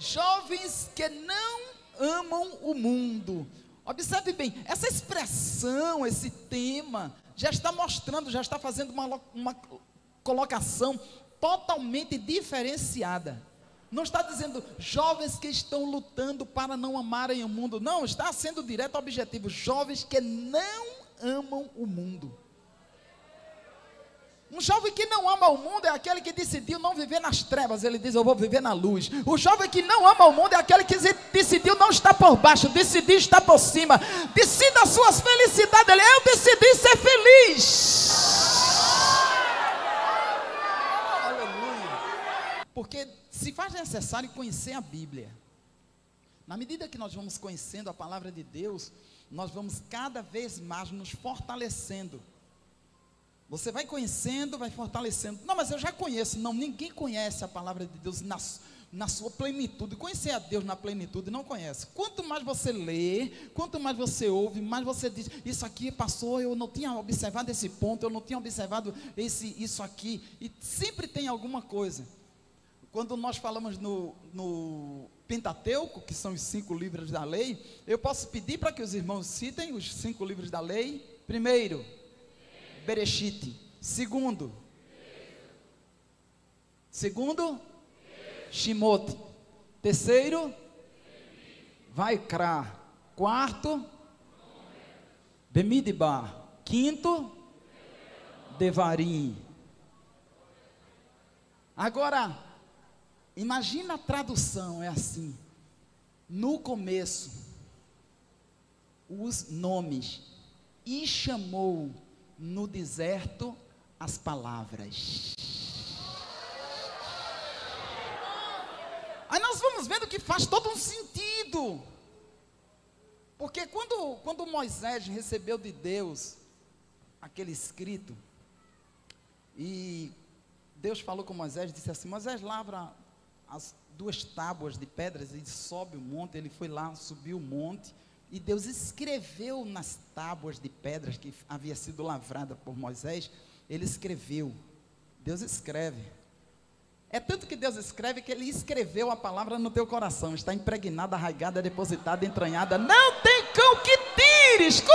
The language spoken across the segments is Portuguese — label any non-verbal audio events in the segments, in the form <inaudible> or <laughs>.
Jovens que não amam o mundo. Observe bem, essa expressão, esse tema, já está mostrando, já está fazendo uma, uma colocação totalmente diferenciada. Não está dizendo jovens que estão lutando para não amarem o mundo. Não, está sendo direto ao objetivo. Jovens que não amam o mundo. Um jovem que não ama o mundo é aquele que decidiu não viver nas trevas, ele diz: Eu vou viver na luz. O jovem que não ama o mundo é aquele que decidiu não estar por baixo, decidiu estar por cima. Decida as suas felicidades. Ele, eu decidi ser feliz. Aleluia. Porque se faz necessário conhecer a Bíblia. Na medida que nós vamos conhecendo a palavra de Deus, nós vamos cada vez mais nos fortalecendo você vai conhecendo, vai fortalecendo. Não, mas eu já conheço. Não, ninguém conhece a palavra de Deus na, na sua plenitude. Conhecer a Deus na plenitude não conhece. Quanto mais você lê, quanto mais você ouve, mais você diz: Isso aqui passou, eu não tinha observado esse ponto, eu não tinha observado esse, isso aqui. E sempre tem alguma coisa. Quando nós falamos no, no Pentateuco, que são os cinco livros da lei, eu posso pedir para que os irmãos citem os cinco livros da lei. Primeiro, Bereshit. Segundo. Segundo. Shimot. Terceiro. Vaikra. Quarto. Bemidbar. Quinto. Devarim. Agora, imagina a tradução, é assim. No começo, os nomes. E chamou no deserto as palavras. Aí nós vamos vendo que faz todo um sentido. Porque quando, quando Moisés recebeu de Deus aquele escrito, e Deus falou com Moisés, disse assim: Moisés lavra as duas tábuas de pedras e sobe o monte. Ele foi lá, subiu o monte. E Deus escreveu nas tábuas de pedras que havia sido lavrada por Moisés, ele escreveu. Deus escreve. É tanto que Deus escreve que ele escreveu a palavra no teu coração. Está impregnada, arraigada, depositada, entranhada. Não tem cão que tire, escuta!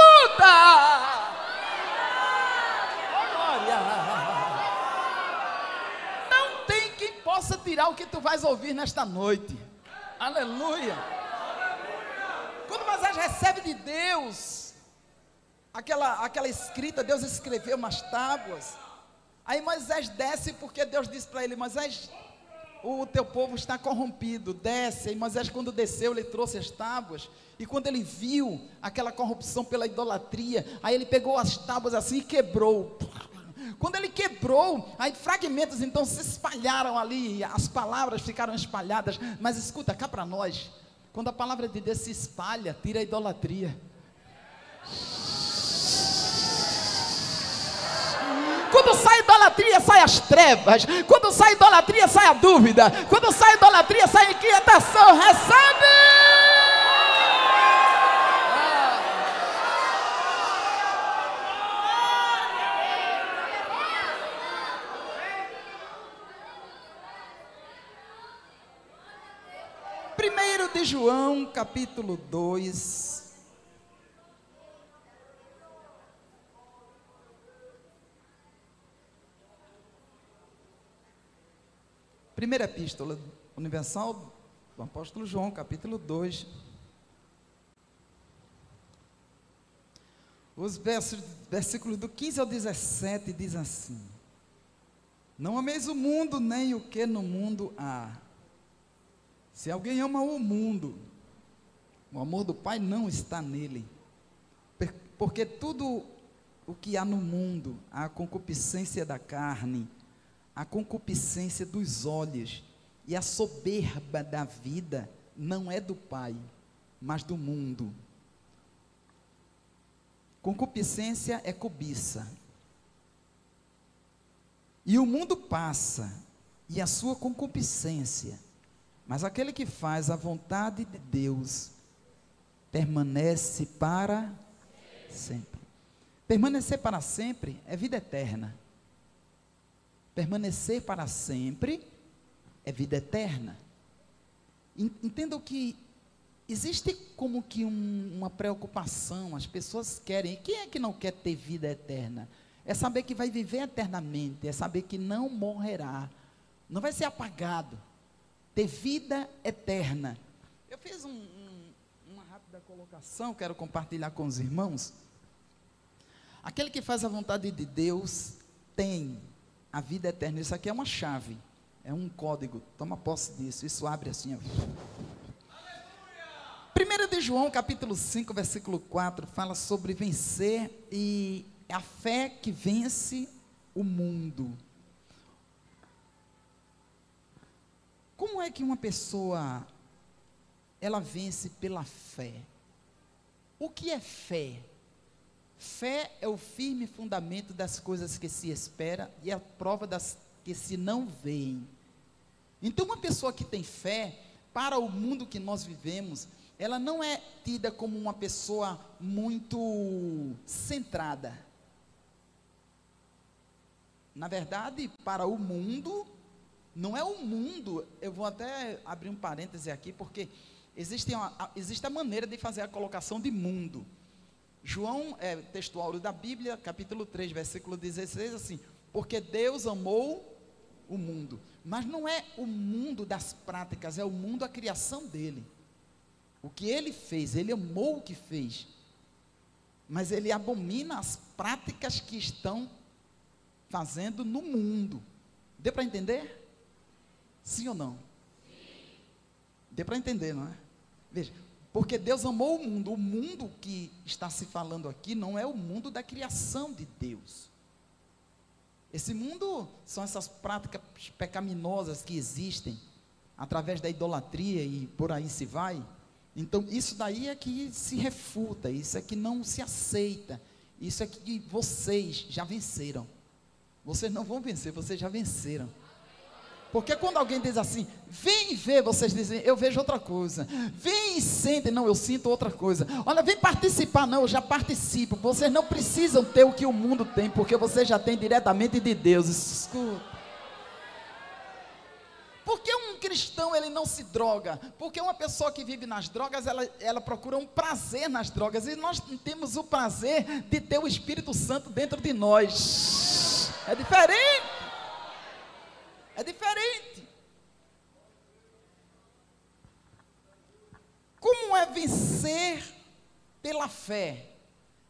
Glória! Não tem quem possa tirar o que tu vais ouvir nesta noite. Aleluia! Recebe de Deus aquela, aquela escrita, Deus escreveu umas tábuas. Aí Moisés desce porque Deus disse para ele: Moisés, o teu povo está corrompido, desce. E Moisés, quando desceu, ele trouxe as tábuas. E quando ele viu aquela corrupção pela idolatria, aí ele pegou as tábuas assim e quebrou. Quando ele quebrou, aí fragmentos então se espalharam ali, as palavras ficaram espalhadas. Mas escuta, cá para nós, quando a palavra de Deus se espalha, tira a idolatria. Quando sai idolatria, sai as trevas. Quando sai idolatria, sai a dúvida. Quando sai idolatria, sai a inquietação. Recebe! de João, capítulo 2. Primeira epístola universal do apóstolo João, capítulo 2. Os versos, versículos do 15 ao 17 diz assim: Não ameis o mundo, nem o que no mundo há. Se alguém ama o mundo, o amor do Pai não está nele. Porque tudo o que há no mundo, a concupiscência da carne, a concupiscência dos olhos e a soberba da vida, não é do Pai, mas do mundo. Concupiscência é cobiça. E o mundo passa, e a sua concupiscência, mas aquele que faz a vontade de Deus permanece para sempre. Permanecer para sempre é vida eterna. Permanecer para sempre é vida eterna. Entendam que existe como que um, uma preocupação, as pessoas querem. Quem é que não quer ter vida eterna? É saber que vai viver eternamente, é saber que não morrerá, não vai ser apagado, ter vida eterna. Eu fiz um, um, uma rápida colocação, quero compartilhar com os irmãos. Aquele que faz a vontade de Deus tem a vida eterna. Isso aqui é uma chave, é um código. Toma posse disso. Isso abre assim. Ó. 1 de João, capítulo 5, versículo 4, fala sobre vencer e a fé que vence o mundo. Como é que uma pessoa ela vence pela fé? O que é fé? Fé é o firme fundamento das coisas que se espera e a prova das que se não veem. Então, uma pessoa que tem fé, para o mundo que nós vivemos, ela não é tida como uma pessoa muito centrada. Na verdade, para o mundo, não é o mundo, eu vou até abrir um parêntese aqui, porque existe, uma, existe a maneira de fazer a colocação de mundo. João, é, textual da Bíblia, capítulo 3, versículo 16, assim, porque Deus amou o mundo. Mas não é o mundo das práticas, é o mundo a criação dele. O que ele fez, ele amou o que fez. Mas ele abomina as práticas que estão fazendo no mundo. Deu para entender? Sim ou não? Sim. Deu para entender, não é? Veja, porque Deus amou o mundo. O mundo que está se falando aqui não é o mundo da criação de Deus. Esse mundo são essas práticas pecaminosas que existem através da idolatria e por aí se vai. Então, isso daí é que se refuta, isso é que não se aceita, isso é que vocês já venceram. Vocês não vão vencer, vocês já venceram. Porque quando alguém diz assim, vem ver, vocês dizem, eu vejo outra coisa. Vem e sente, não, eu sinto outra coisa. Olha, vem participar, não, eu já participo. Vocês não precisam ter o que o mundo tem, porque vocês já têm diretamente de Deus. Escuta. Por que um cristão ele não se droga? Porque uma pessoa que vive nas drogas, ela, ela procura um prazer nas drogas. E nós temos o prazer de ter o Espírito Santo dentro de nós. É diferente. É diferente. Como é vencer pela fé?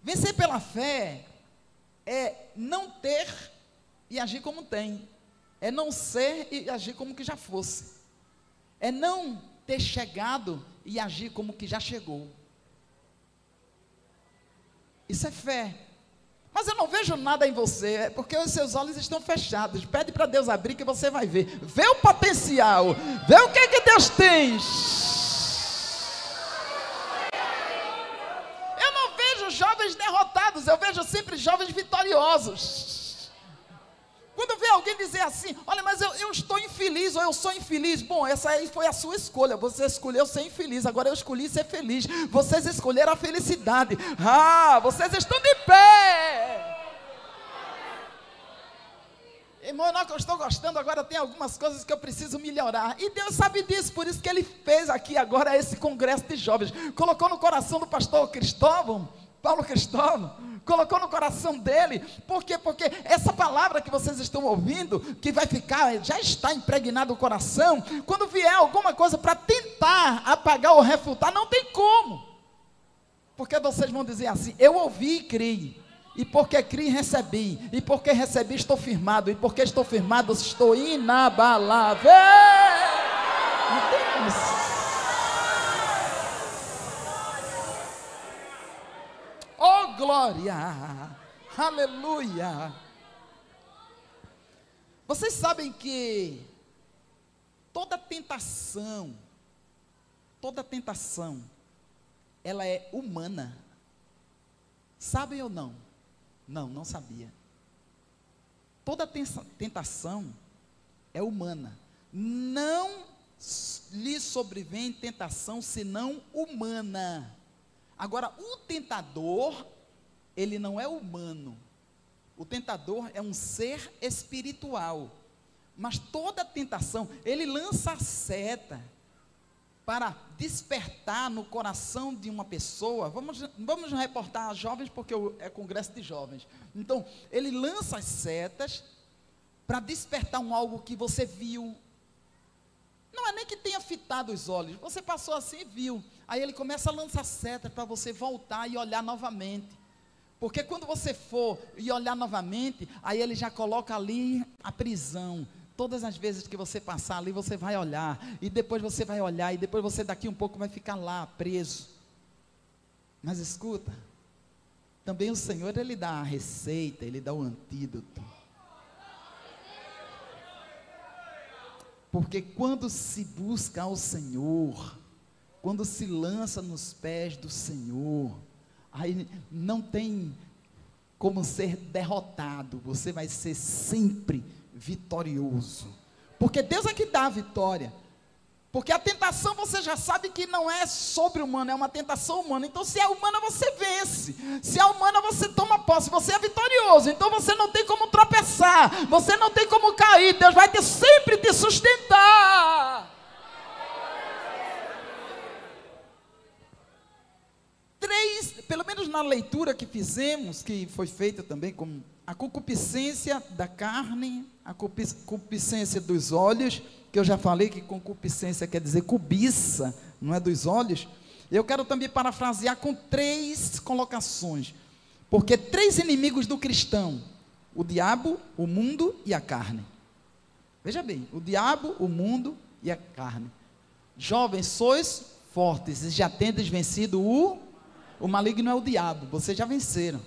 Vencer pela fé é não ter e agir como tem. É não ser e agir como que já fosse. É não ter chegado e agir como que já chegou. Isso é fé. Mas eu não vejo nada em você, é porque os seus olhos estão fechados. Pede para Deus abrir que você vai ver. Vê o potencial, vê o que, que Deus tem. Eu não vejo jovens derrotados, eu vejo sempre jovens vitoriosos. Quando vê alguém dizer assim, olha, mas eu, eu, estou infeliz ou eu sou infeliz. Bom, essa aí foi a sua escolha. Você escolheu ser infeliz, agora eu escolhi ser feliz. Vocês escolheram a felicidade. Ah, vocês estão de pé. Irmão, não eu estou gostando, agora tem algumas coisas que eu preciso melhorar. E Deus sabe disso, por isso que Ele fez aqui agora esse congresso de jovens. Colocou no coração do pastor Cristóvão, Paulo Cristóvão, colocou no coração dele. Por quê? Porque essa palavra que vocês estão ouvindo, que vai ficar, já está impregnado no coração, quando vier alguma coisa para tentar apagar ou refutar, não tem como. Porque vocês vão dizer assim: eu ouvi e criei. E porque criei, recebi. E porque recebi, estou firmado. E porque estou firmado, estou inabalável. Não tem como. Oh glória! Aleluia! Vocês sabem que toda tentação, toda tentação, ela é humana. Sabem ou não? Não, não sabia. Toda tentação é humana. Não lhe sobrevém tentação senão humana. Agora, o tentador, ele não é humano. O tentador é um ser espiritual. Mas toda tentação, ele lança a seta. Para despertar no coração de uma pessoa. Vamos, vamos reportar as jovens, porque é congresso de jovens. Então, ele lança as setas para despertar um algo que você viu. Não é nem que tenha fitado os olhos, você passou assim e viu. Aí ele começa a lançar setas para você voltar e olhar novamente. Porque quando você for e olhar novamente, aí ele já coloca ali a prisão. Todas as vezes que você passar ali, você vai olhar. E depois você vai olhar. E depois você daqui um pouco vai ficar lá, preso. Mas escuta. Também o Senhor, Ele dá a receita, Ele dá o antídoto. Porque quando se busca ao Senhor, quando se lança nos pés do Senhor, aí não tem como ser derrotado, você vai ser sempre vitorioso. Porque Deus é que dá a vitória. Porque a tentação você já sabe que não é sobre humana, é uma tentação humana. Então, se é humana, você vence. Se é humana, você toma posse. Você é vitorioso. Então, você não tem como tropeçar. Você não tem como cair. Deus vai ter, sempre te sustentar. Três, pelo menos na leitura que fizemos, que foi feita também com a concupiscência da carne, a concupiscência dos olhos que eu já falei que concupiscência quer dizer cobiça, não é dos olhos. Eu quero também parafrasear com três colocações, porque três inimigos do cristão: o diabo, o mundo e a carne. Veja bem, o diabo, o mundo e a carne. Jovens, sois fortes e já tendes vencido o o maligno é o diabo, vocês já venceram.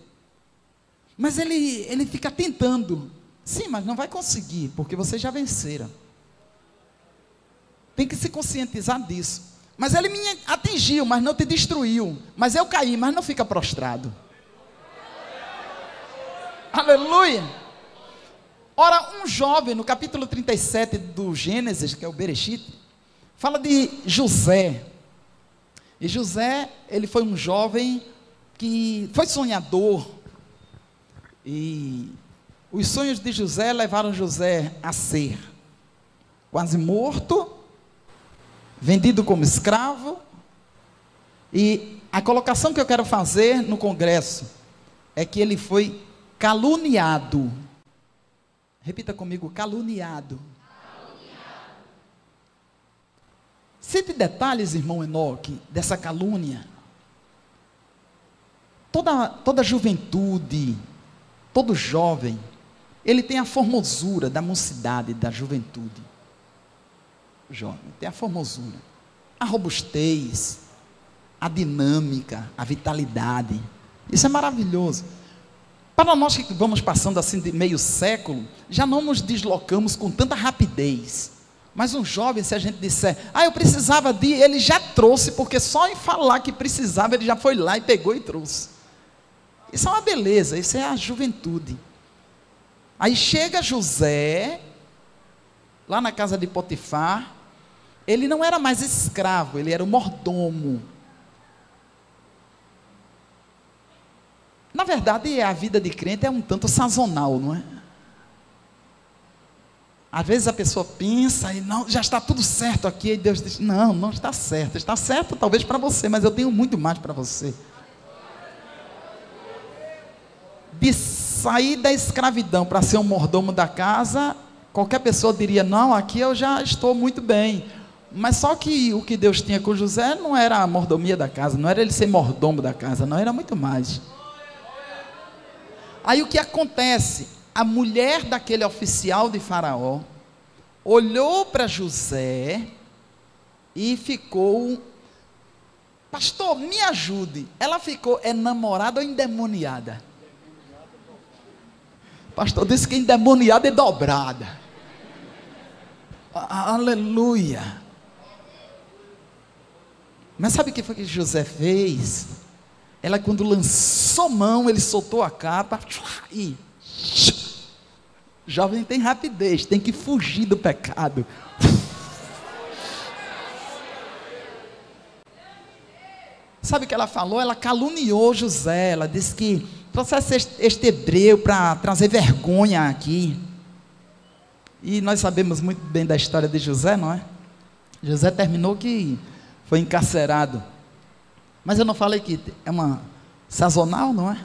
Mas ele ele fica tentando. Sim, mas não vai conseguir, porque vocês já venceram tem que se conscientizar disso. Mas ele me atingiu, mas não te destruiu. Mas eu caí, mas não fica prostrado. Aleluia! Ora, um jovem, no capítulo 37 do Gênesis, que é o Bereshit, fala de José. E José, ele foi um jovem que foi sonhador. E os sonhos de José levaram José a ser quase morto, vendido como escravo. E a colocação que eu quero fazer no Congresso é que ele foi caluniado. Repita comigo: caluniado. Cite detalhes, irmão Enoque, dessa calúnia. Toda, toda juventude, todo jovem, ele tem a formosura da mocidade, da juventude jovem, tem a formosura, a robustez, a dinâmica, a vitalidade. Isso é maravilhoso. Para nós que vamos passando assim de meio século, já não nos deslocamos com tanta rapidez. Mas um jovem, se a gente disser, ah, eu precisava de, ele já trouxe, porque só em falar que precisava, ele já foi lá e pegou e trouxe. Isso é uma beleza, isso é a juventude. Aí chega José, lá na casa de Potifar, ele não era mais escravo, ele era o mordomo. Na verdade, a vida de crente é um tanto sazonal, não é? Às vezes a pessoa pensa e não, já está tudo certo aqui, e Deus diz: Não, não está certo. Está certo talvez para você, mas eu tenho muito mais para você. De sair da escravidão para ser um mordomo da casa, qualquer pessoa diria: Não, aqui eu já estou muito bem. Mas só que o que Deus tinha com José não era a mordomia da casa, não era ele ser mordomo da casa, não era muito mais. Aí o que acontece? A mulher daquele oficial de Faraó olhou para José e ficou, pastor, me ajude. Ela ficou enamorada ou endemoniada? Pastor disse que endemoniada é dobrada. Aleluia. Mas sabe o que foi que José fez? Ela, quando lançou mão, ele soltou a capa e. <laughs> Jovem tem rapidez, tem que fugir do pecado. <laughs> Sabe o que ela falou? Ela caluniou José. Ela disse que trouxesse este hebreu para trazer vergonha aqui. E nós sabemos muito bem da história de José, não é? José terminou que foi encarcerado. Mas eu não falei que é uma sazonal, não é?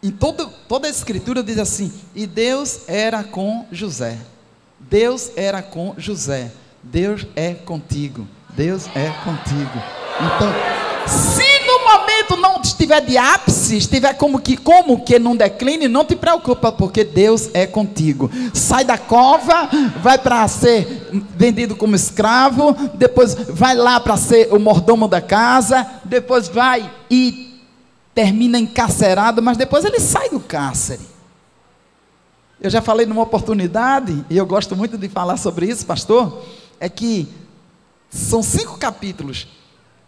Em todo, toda a escritura diz assim: e Deus era com José. Deus era com José. Deus é contigo. Deus é contigo. Então, se estiver de ápice, estiver como que, como que num declínio, não te preocupa, porque Deus é contigo. Sai da cova, vai para ser vendido como escravo, depois vai lá para ser o mordomo da casa, depois vai e termina encarcerado, mas depois ele sai do cárcere. Eu já falei numa oportunidade, e eu gosto muito de falar sobre isso, pastor, é que são cinco capítulos.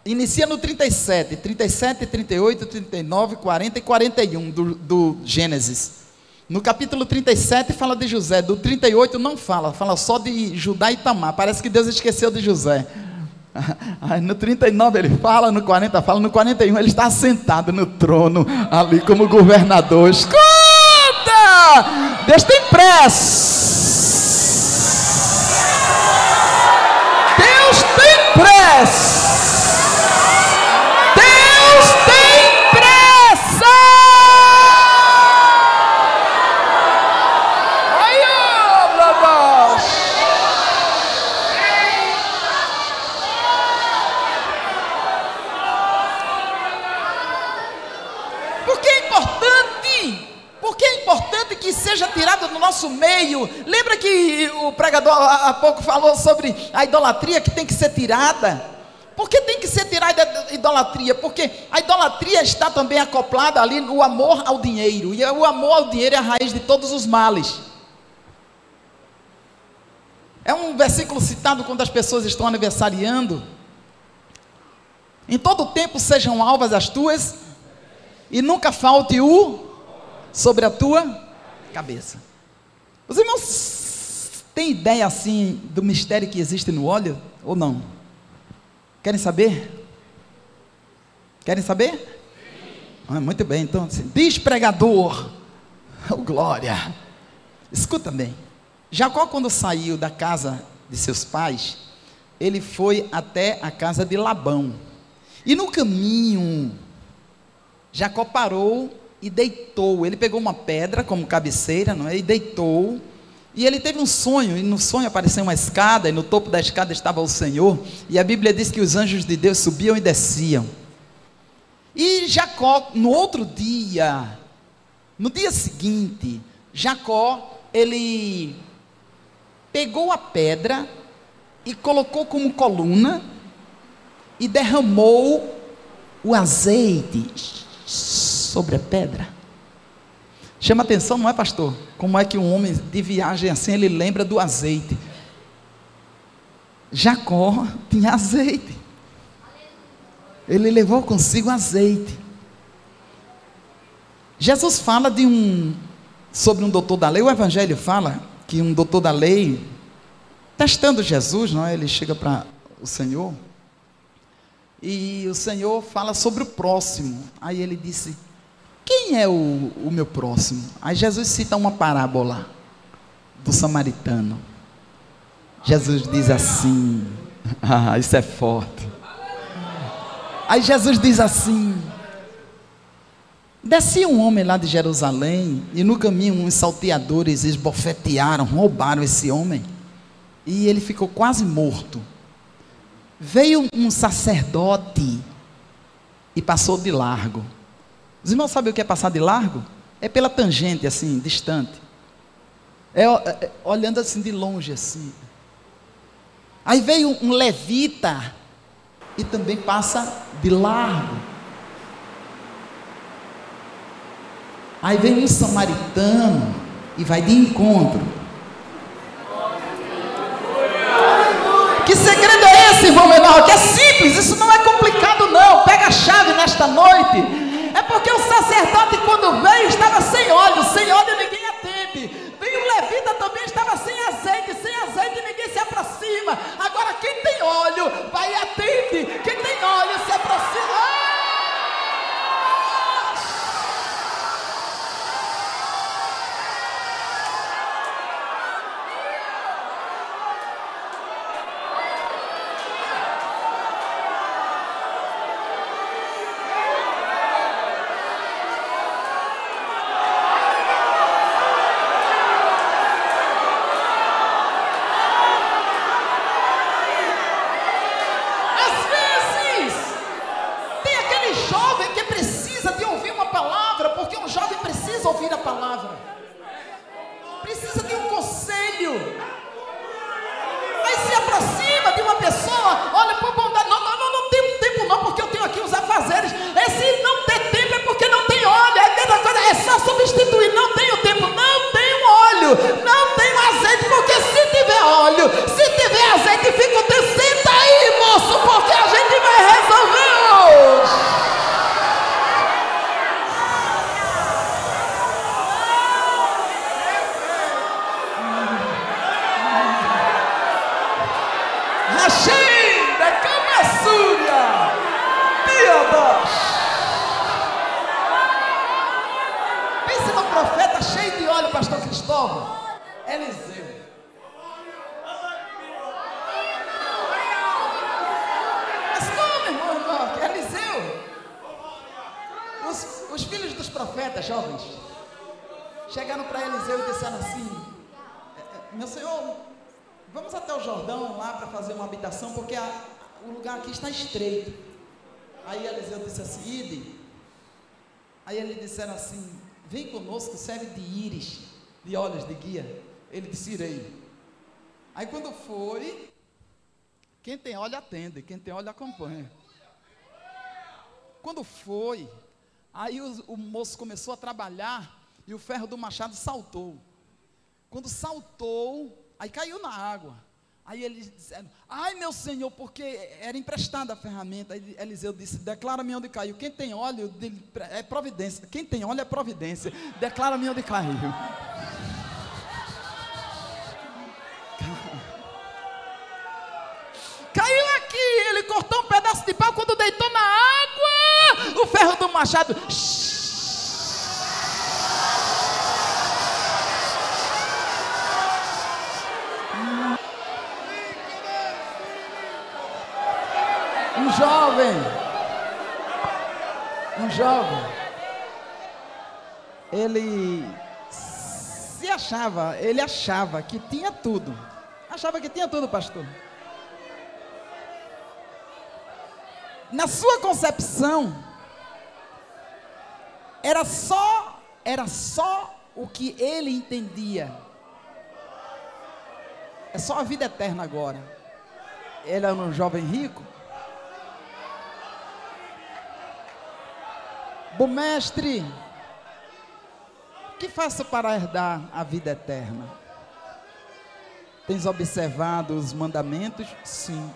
Inicia no 37, 37, 38, 39, 40 e 41 do, do Gênesis. No capítulo 37 fala de José, do 38 não fala, fala só de Judá e Tamar. Parece que Deus esqueceu de José. <laughs> Aí no 39 ele fala, no 40 fala, no 41 ele está sentado no trono ali como governador. Escuta! Deus tem pressa. Deus tem pressa. Deus tem pressa. Ai, ó, babás. Porque é importante, porque é importante que seja tirado do nosso meio. Lembra que o pregador há pouco falou sobre a idolatria que tem que ser tirada? Por que tem que ser tirada a idolatria? Porque a idolatria está também acoplada ali no amor ao dinheiro. E o amor ao dinheiro é a raiz de todos os males. É um versículo citado quando as pessoas estão aniversariando. Em todo tempo sejam alvas as tuas, e nunca falte o sobre a tua cabeça. Os irmãos têm ideia assim do mistério que existe no óleo ou não? Querem saber? Querem saber? Ah, muito bem, então, assim, diz pregador, oh, glória. Escuta bem. Jacó, quando saiu da casa de seus pais, ele foi até a casa de Labão. E no caminho, Jacó parou e deitou. Ele pegou uma pedra como cabeceira, não é? E deitou. E ele teve um sonho, e no sonho apareceu uma escada, e no topo da escada estava o Senhor, e a Bíblia diz que os anjos de Deus subiam e desciam. E Jacó, no outro dia, no dia seguinte, Jacó, ele pegou a pedra e colocou como coluna e derramou o azeite sobre a pedra. Chama atenção, não é, pastor? Como é que um homem de viagem assim ele lembra do azeite? Jacó tinha azeite. Ele levou consigo azeite. Jesus fala de um sobre um doutor da lei. O Evangelho fala que um doutor da lei testando Jesus, não é? Ele chega para o Senhor e o Senhor fala sobre o próximo. Aí ele disse: Quem é o, o meu próximo? Aí Jesus cita uma parábola do samaritano. Jesus diz assim: <laughs> Ah, isso é forte. Aí Jesus diz assim: Descia um homem lá de Jerusalém, e no caminho uns salteadores esbofetearam, roubaram esse homem, e ele ficou quase morto. Veio um sacerdote e passou de largo. Os irmãos sabem o que é passar de largo? É pela tangente, assim, distante. É, é olhando assim de longe, assim. Aí veio um levita e também passa de largo. Aí vem um samaritano e vai de encontro. Que segredo é esse, irmão menor? Que é simples, isso não é complicado, não. Pega a chave nesta noite. É porque o sacerdote, quando veio, estava sem óleo. Sem óleo ninguém Meu senhor, vamos até o Jordão lá para fazer uma habitação, porque a- o lugar aqui está estreito. Aí Eliseu disse assim: Ide. Aí eles disseram assim: Vem conosco, serve de íris, de olhos de guia. Ele disse: Irei. Aí quando foi, quem tem olho atende, quem tem olho acompanha. Quando foi, aí o, o moço começou a trabalhar e o ferro do machado saltou. Quando saltou, aí caiu na água. Aí eles disseram: Ai meu senhor, porque era emprestada a ferramenta. Aí Eliseu disse: Declara-me onde caiu. Quem tem óleo é providência. Quem tem óleo é providência. Declara-me onde caiu. <laughs> Caiu aqui, ele cortou um pedaço de pau quando deitou na água. O ferro do machado. Um jovem. Um jovem. Ele se achava, ele achava que tinha tudo. Achava que tinha tudo, pastor. Na sua concepção, era só, era só o que ele entendia. É só a vida eterna agora. Ele era um jovem rico. Bom mestre, que faço para herdar a vida eterna? Tens observado os mandamentos? Sim.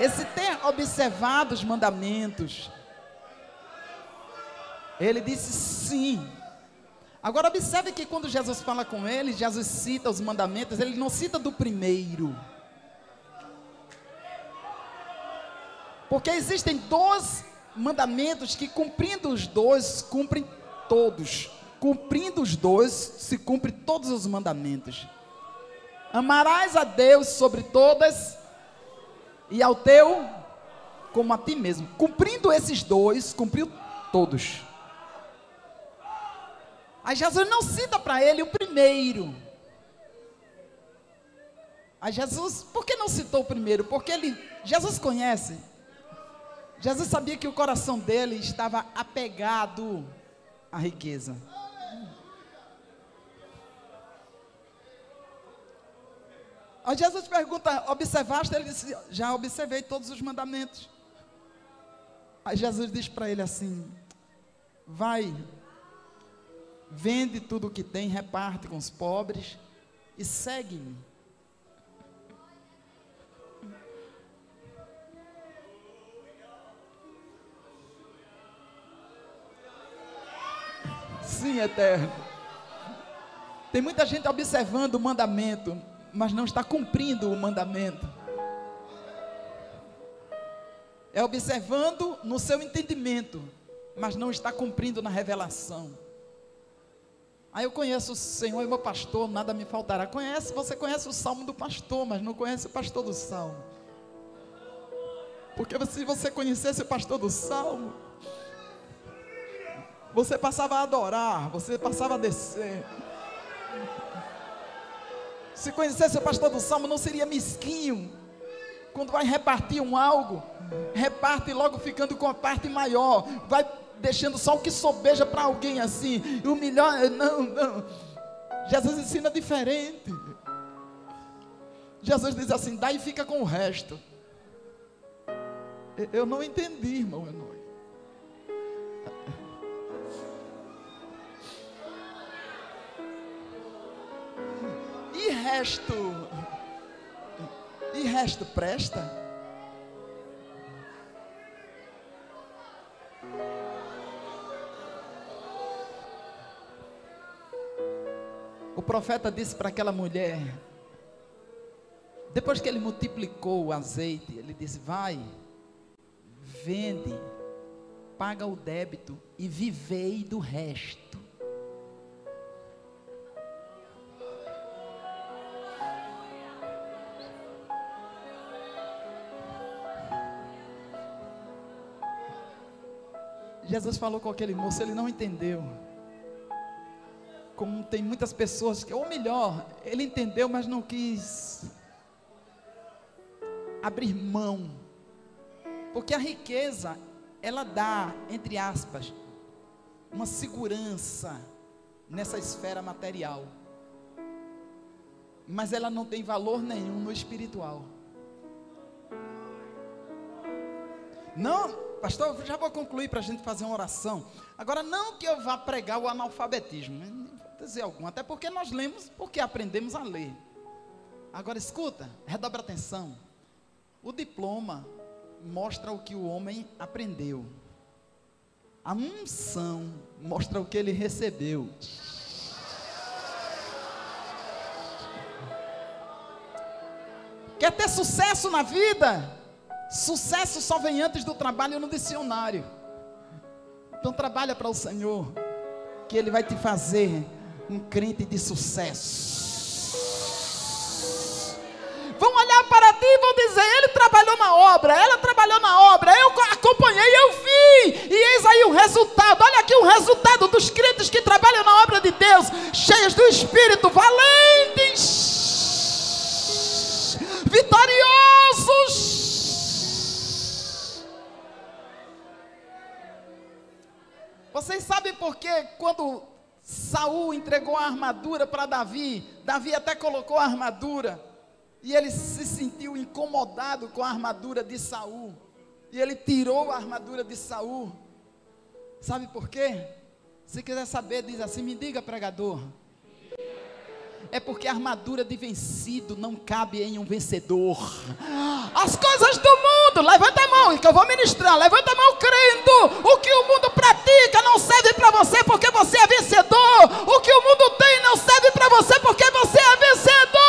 Esse ter observado os mandamentos, ele disse sim. Agora observe que quando Jesus fala com ele, Jesus cita os mandamentos, ele não cita do primeiro. Porque existem dois mandamentos que cumprindo os dois, cumprem todos. Cumprindo os dois, se cumpre todos os mandamentos. Amarás a Deus sobre todas e ao teu como a ti mesmo. Cumprindo esses dois, cumpriu todos. Aí Jesus não cita para ele o primeiro. Aí Jesus, por que não citou o primeiro? Porque ele, Jesus conhece. Jesus sabia que o coração dele estava apegado à riqueza. Aí Jesus pergunta: Observaste? Ele disse: Já observei todos os mandamentos. Aí Jesus diz para ele assim: Vai, vende tudo o que tem, reparte com os pobres e segue-me. Sim, eterno. Tem muita gente observando o mandamento, mas não está cumprindo o mandamento. É observando no seu entendimento, mas não está cumprindo na revelação. Aí eu conheço o Senhor e meu pastor, nada me faltará. Conhece, você conhece o salmo do pastor, mas não conhece o pastor do salmo. Porque se você conhecesse o pastor do salmo, você passava a adorar, você passava a descer. Se conhecesse o pastor do salmo, não seria mesquinho. quando vai repartir um algo, reparte logo ficando com a parte maior, vai deixando só o que sobeja para alguém assim, e o melhor, não, não. Jesus ensina diferente. Jesus diz assim: dá e fica com o resto. Eu não entendi, irmão Enoi. E resto? E resto presta? O profeta disse para aquela mulher, depois que ele multiplicou o azeite, ele disse: Vai, vende, paga o débito e vivei do resto. Jesus falou com aquele moço, ele não entendeu. Como tem muitas pessoas que, ou melhor, ele entendeu, mas não quis abrir mão. Porque a riqueza, ela dá, entre aspas, uma segurança nessa esfera material. Mas ela não tem valor nenhum no espiritual. Não, pastor, já vou concluir para a gente fazer uma oração. Agora, não que eu vá pregar o analfabetismo, né? vou dizer algum, até porque nós lemos, porque aprendemos a ler. Agora, escuta, redobra atenção. O diploma mostra o que o homem aprendeu. A unção mostra o que ele recebeu. Quer ter sucesso na vida? Sucesso só vem antes do trabalho no dicionário. Então trabalha para o Senhor, que Ele vai te fazer um crente de sucesso vão olhar para ti e vão dizer: ele trabalhou na obra, ela trabalhou na obra, eu acompanhei, eu vi, e eis aí o resultado. Olha aqui o resultado dos crentes que trabalham na obra de Deus, cheios do Espírito, valentes, vitoriosos. Vocês sabem por que quando Saul entregou a armadura para Davi, Davi até colocou a armadura e ele se sentiu incomodado com a armadura de Saul. E ele tirou a armadura de Saul. Sabe por quê? Se quiser saber, diz assim: me diga, pregador é porque a armadura de vencido não cabe em um vencedor. As coisas do mundo, levanta a mão que eu vou ministrar, levanta a mão crendo. O que o mundo pratica não serve para você porque você é vencedor. O que o mundo tem não serve para você porque você é vencedor.